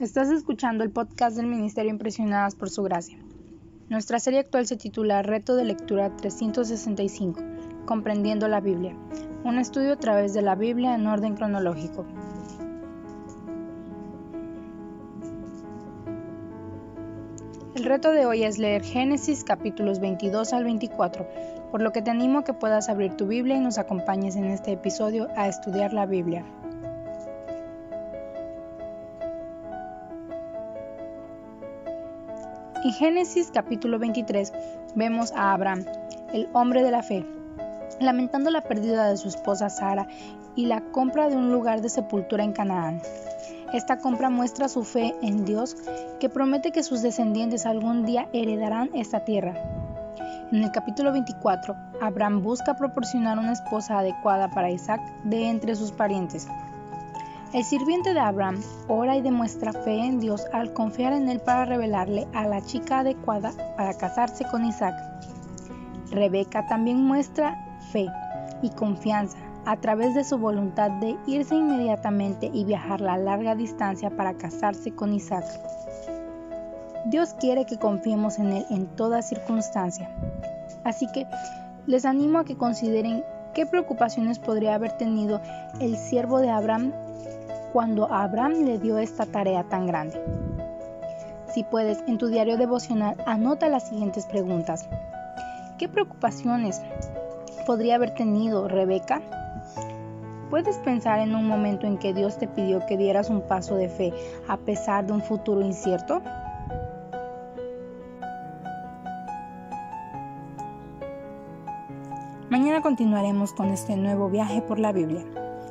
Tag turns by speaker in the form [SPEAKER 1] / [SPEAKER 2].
[SPEAKER 1] Estás escuchando el podcast del Ministerio Impresionadas por Su Gracia. Nuestra serie actual se titula Reto de Lectura 365, Comprendiendo la Biblia, un estudio a través de la Biblia en orden cronológico. El reto de hoy es leer Génesis capítulos 22 al 24, por lo que te animo que puedas abrir tu Biblia y nos acompañes en este episodio a estudiar la Biblia. En Génesis capítulo 23 vemos a Abraham, el hombre de la fe, lamentando la pérdida de su esposa Sara y la compra de un lugar de sepultura en Canaán. Esta compra muestra su fe en Dios que promete que sus descendientes algún día heredarán esta tierra. En el capítulo 24, Abraham busca proporcionar una esposa adecuada para Isaac de entre sus parientes. El sirviente de Abraham ora y demuestra fe en Dios al confiar en él para revelarle a la chica adecuada para casarse con Isaac. Rebeca también muestra fe y confianza a través de su voluntad de irse inmediatamente y viajar la larga distancia para casarse con Isaac. Dios quiere que confiemos en Él en toda circunstancia. Así que les animo a que consideren qué preocupaciones podría haber tenido el siervo de Abraham cuando Abraham le dio esta tarea tan grande. Si puedes, en tu diario devocional anota las siguientes preguntas. ¿Qué preocupaciones podría haber tenido Rebeca? ¿Puedes pensar en un momento en que Dios te pidió que dieras un paso de fe a pesar de un futuro incierto? Mañana continuaremos con este nuevo viaje por la Biblia.